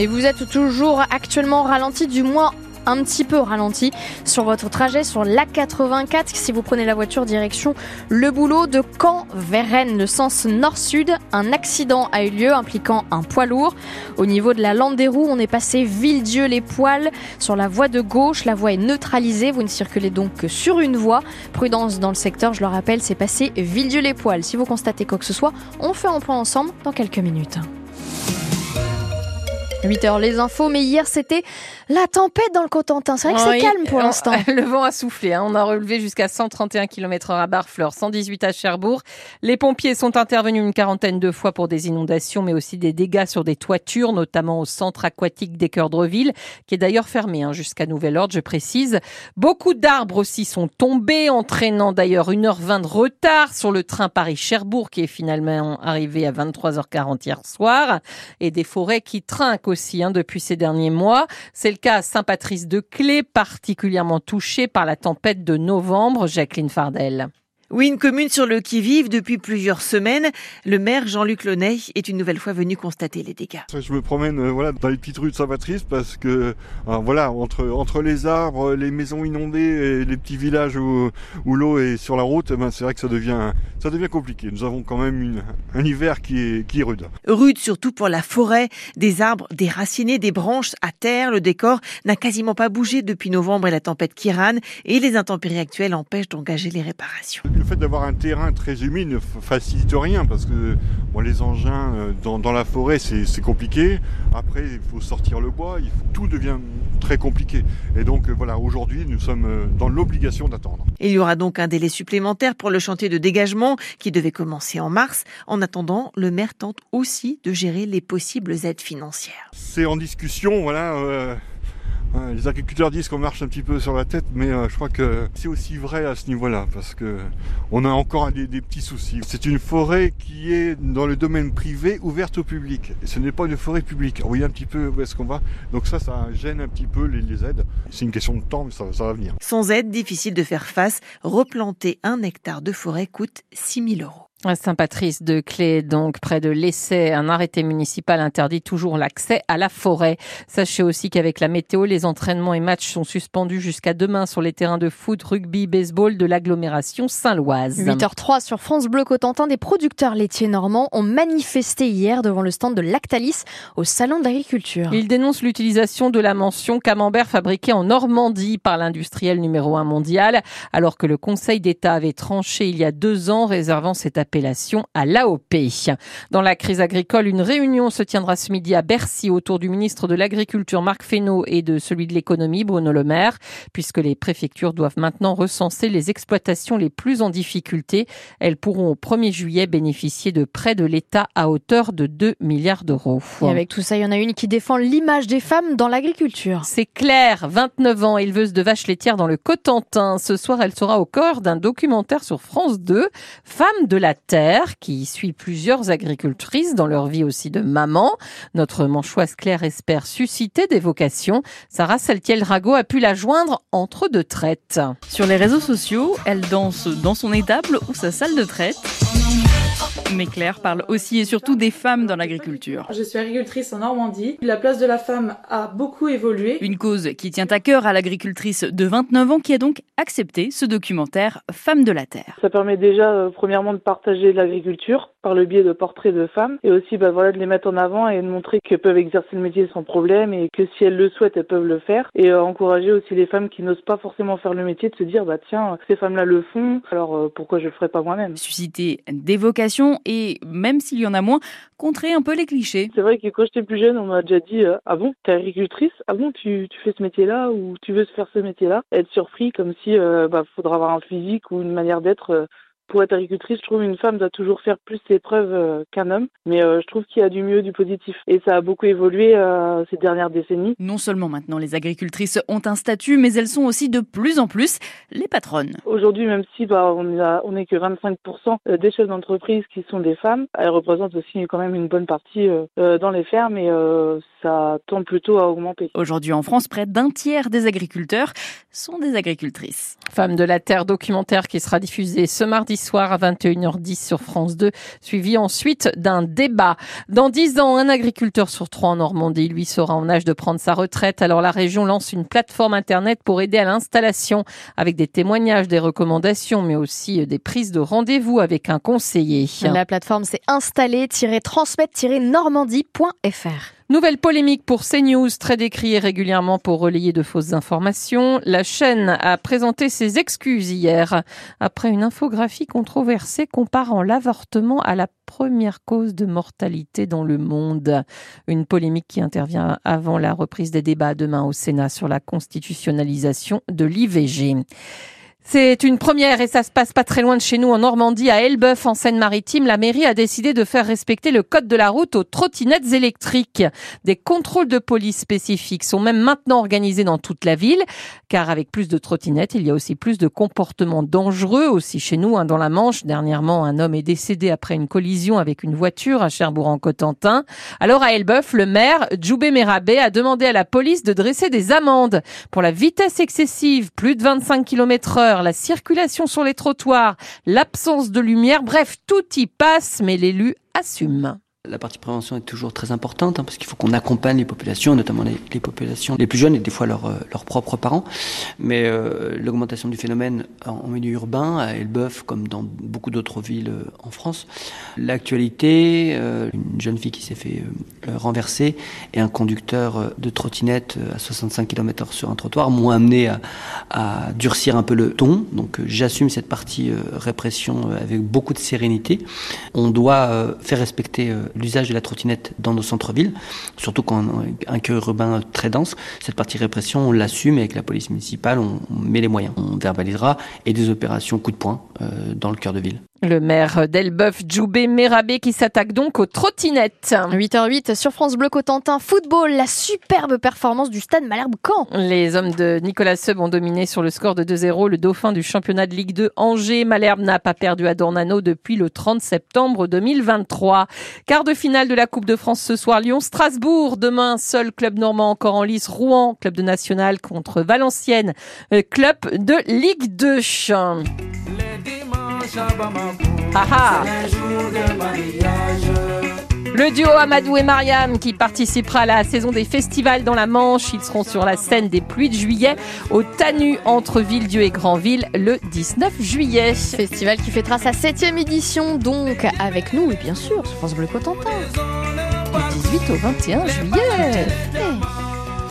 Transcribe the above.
Et vous êtes toujours actuellement ralenti, du moins un petit peu ralenti sur votre trajet sur l'A84 si vous prenez la voiture direction le boulot de Caen vers le sens nord-sud. Un accident a eu lieu impliquant un poids lourd. Au niveau de la lande des roues, on est passé Villedieu les poils sur la voie de gauche. La voie est neutralisée. Vous ne circulez donc que sur une voie. Prudence dans le secteur, je le rappelle, c'est passé Villedieu les poils. Si vous constatez quoi que ce soit, on fait un point ensemble dans quelques minutes. 8h les infos, mais hier c'était la tempête dans le Cotentin. C'est vrai que c'est calme pour l'instant. Le vent a soufflé. Hein. On a relevé jusqu'à 131 km h à Barfleur, 118 à Cherbourg. Les pompiers sont intervenus une quarantaine de fois pour des inondations, mais aussi des dégâts sur des toitures, notamment au centre aquatique d'Équeurdreville, qui est d'ailleurs fermé hein, jusqu'à nouvel ordre, je précise. Beaucoup d'arbres aussi sont tombés, entraînant d'ailleurs 1h20 de retard sur le train Paris-Cherbourg, qui est finalement arrivé à 23h40 hier soir, et des forêts qui trinquent aussi hein, depuis ces derniers mois. C'est le cas à Saint-Patrice-de-Clé, particulièrement touché par la tempête de novembre. Jacqueline Fardel. Oui, une commune sur le qui-vive depuis plusieurs semaines. Le maire Jean-Luc Launay est une nouvelle fois venu constater les dégâts. Je me promène euh, voilà, dans les petites rues de Saint-Patrice parce que voilà, entre, entre les arbres, les maisons inondées et les petits villages où, où l'eau est sur la route, eh ben, c'est vrai que ça devient, ça devient compliqué. Nous avons quand même une, un hiver qui est, qui est rude. Rude surtout pour la forêt, des arbres déracinés, des branches à terre. Le décor n'a quasiment pas bougé depuis novembre et la tempête Kiran et les intempéries actuelles empêchent d'engager les réparations le fait d'avoir un terrain très humide ne facilite rien parce que bon, les engins euh, dans, dans la forêt c'est compliqué. Après il faut sortir le bois, il faut, tout devient très compliqué. Et donc euh, voilà, aujourd'hui nous sommes euh, dans l'obligation d'attendre. Il y aura donc un délai supplémentaire pour le chantier de dégagement qui devait commencer en mars. En attendant, le maire tente aussi de gérer les possibles aides financières. C'est en discussion, voilà. Euh les agriculteurs disent qu'on marche un petit peu sur la tête, mais euh, je crois que c'est aussi vrai à ce niveau-là, parce que on a encore des, petits soucis. C'est une forêt qui est dans le domaine privé, ouverte au public. Ce n'est pas une forêt publique. Vous voyez un petit peu où est-ce qu'on va. Donc ça, ça gêne un petit peu les, les aides. C'est une question de temps, mais ça, ça, va venir. Sans aide, difficile de faire face. Replanter un hectare de forêt coûte 6 000 euros. À Saint-Patrice de Clé, donc près de l'essai, un arrêté municipal interdit toujours l'accès à la forêt. Sachez aussi qu'avec la météo, les entraînements et matchs sont suspendus jusqu'à demain sur les terrains de foot, rugby, baseball de l'agglomération Saint-Loise. 8h03 sur France Bleu Cotentin, des producteurs laitiers normands ont manifesté hier devant le stand de Lactalis au salon d'agriculture. Ils dénoncent l'utilisation de la mention camembert fabriqué en Normandie par l'industriel numéro un mondial, alors que le Conseil d'État avait tranché il y a deux ans réservant cette appellation à l'AOP. Dans la crise agricole, une réunion se tiendra ce midi à Bercy autour du ministre de l'Agriculture Marc Fesneau et de celui de l'économie Bruno Le Maire, puisque les préfectures doivent maintenant recenser les exploitations les plus en difficulté. Elles pourront au 1er juillet bénéficier de prêts de l'État à hauteur de 2 milliards d'euros. Et avec tout ça, il y en a une qui défend l'image des femmes dans l'agriculture. C'est Claire, 29 ans, éleveuse de vaches laitières dans le Cotentin. Ce soir, elle sera au corps d'un documentaire sur France 2, Femmes de la Terre, qui suit plusieurs agricultrices dans leur vie aussi de maman. Notre manchoise Claire espère susciter des vocations. Sarah Saltiel-Rago a pu la joindre entre deux traites. Sur les réseaux sociaux, elle danse dans son étable ou sa salle de traite. Mais Claire parle aussi et surtout des femmes dans l'agriculture. Je suis agricultrice en Normandie. La place de la femme a beaucoup évolué. Une cause qui tient à cœur à l'agricultrice de 29 ans qui a donc accepté ce documentaire Femmes de la Terre. Ça permet déjà euh, premièrement de partager l'agriculture par le biais de portraits de femmes et aussi bah, voilà, de les mettre en avant et de montrer qu'elles peuvent exercer le métier sans problème et que si elles le souhaitent, elles peuvent le faire. Et euh, encourager aussi les femmes qui n'osent pas forcément faire le métier de se dire bah tiens, ces femmes-là le font, alors euh, pourquoi je le ferais pas moi-même? Susciter des vocations et même s'il y en a moins, contrer un peu les clichés. C'est vrai que quand j'étais plus jeune, on m'a déjà dit euh, ah bon, t'es agricultrice? Ah bon, tu, tu fais ce métier-là ou tu veux faire ce métier-là? Être surpris comme si euh, bah faudra avoir un physique ou une manière d'être euh, pour être agricultrice, je trouve une femme doit toujours faire plus ses preuves euh, qu'un homme, mais euh, je trouve qu'il y a du mieux, du positif. Et ça a beaucoup évolué euh, ces dernières décennies. Non seulement maintenant les agricultrices ont un statut, mais elles sont aussi de plus en plus les patronnes. Aujourd'hui, même si bah, on n'est on que 25% des chefs d'entreprise qui sont des femmes, elles représentent aussi quand même une bonne partie euh, dans les fermes et euh, ça tend plutôt à augmenter. Aujourd'hui en France, près d'un tiers des agriculteurs sont des agricultrices. Femme de la Terre documentaire qui sera diffusée ce mardi soir à 21h10 sur France 2, suivi ensuite d'un débat. Dans 10 ans, un agriculteur sur trois en Normandie, lui, sera en âge de prendre sa retraite. Alors la région lance une plateforme internet pour aider à l'installation avec des témoignages, des recommandations, mais aussi des prises de rendez-vous avec un conseiller. La plateforme c'est installer-transmettre-normandie.fr. Nouvelle polémique pour CNews, très décriée régulièrement pour relayer de fausses informations. La chaîne a présenté ses excuses hier après une infographie controversée comparant l'avortement à la première cause de mortalité dans le monde. Une polémique qui intervient avant la reprise des débats demain au Sénat sur la constitutionnalisation de l'IVG. C'est une première et ça se passe pas très loin de chez nous en Normandie, à Elbeuf, en Seine-Maritime. La mairie a décidé de faire respecter le code de la route aux trottinettes électriques. Des contrôles de police spécifiques sont même maintenant organisés dans toute la ville, car avec plus de trottinettes, il y a aussi plus de comportements dangereux aussi chez nous, hein, dans la Manche. Dernièrement, un homme est décédé après une collision avec une voiture à Cherbourg-en-Cotentin. Alors à Elbeuf, le maire, Djoubé Merabé, a demandé à la police de dresser des amendes pour la vitesse excessive, plus de 25 km heure la circulation sur les trottoirs, l'absence de lumière, bref, tout y passe, mais l'élu assume. La partie prévention est toujours très importante hein, parce qu'il faut qu'on accompagne les populations, notamment les, populations les plus jeunes et des fois leurs, euh, leurs propres parents. Mais euh, l'augmentation du phénomène en, milieu urbain, à Elbeuf comme dans beaucoup d'autres villes euh, en France, l'actualité, une jeune fille qui s'est fait renverser et un conducteur de trottinette à 65 km/h sur un trottoir m'ont amené à, à, durcir un peu le ton. Donc j'assume cette partie répression avec beaucoup de sérénité. On doit faire respecter l'usage de la trottinette dans nos centres-villes, surtout quand un cœur urbain très dense. Cette partie répression, on l'assume avec la police municipale, on, met les moyens. On verbalisera et des opérations coup de poing euh, dans le cœur de ville. Le maire d'Elbeuf, Djoubé Mérabé, qui s'attaque donc aux trottinettes. 8h08 sur France Bleu Cotentin. Football, la superbe performance du stade Malherbe Caen. Les hommes de Nicolas Seub ont dominé sur le score de 2-0 le dauphin du championnat de Ligue 2 Angers. Malherbe n'a pas perdu à Dornano depuis le 30 septembre 2023. Quart de finale de la Coupe de France ce soir, Lyon-Strasbourg. Demain, seul club normand encore en lice, Rouen, club de national contre Valenciennes, euh, club de Ligue 2. Le duo Amadou et Mariam qui participera à la saison des festivals dans la Manche. Ils seront sur la scène des pluies de juillet au Tanu entre Villedieu et Grandville le 19 juillet. Festival qui fêtera sa septième édition donc avec nous et bien sûr sur France Bleu Cotentin. Du 18 au 21 juillet.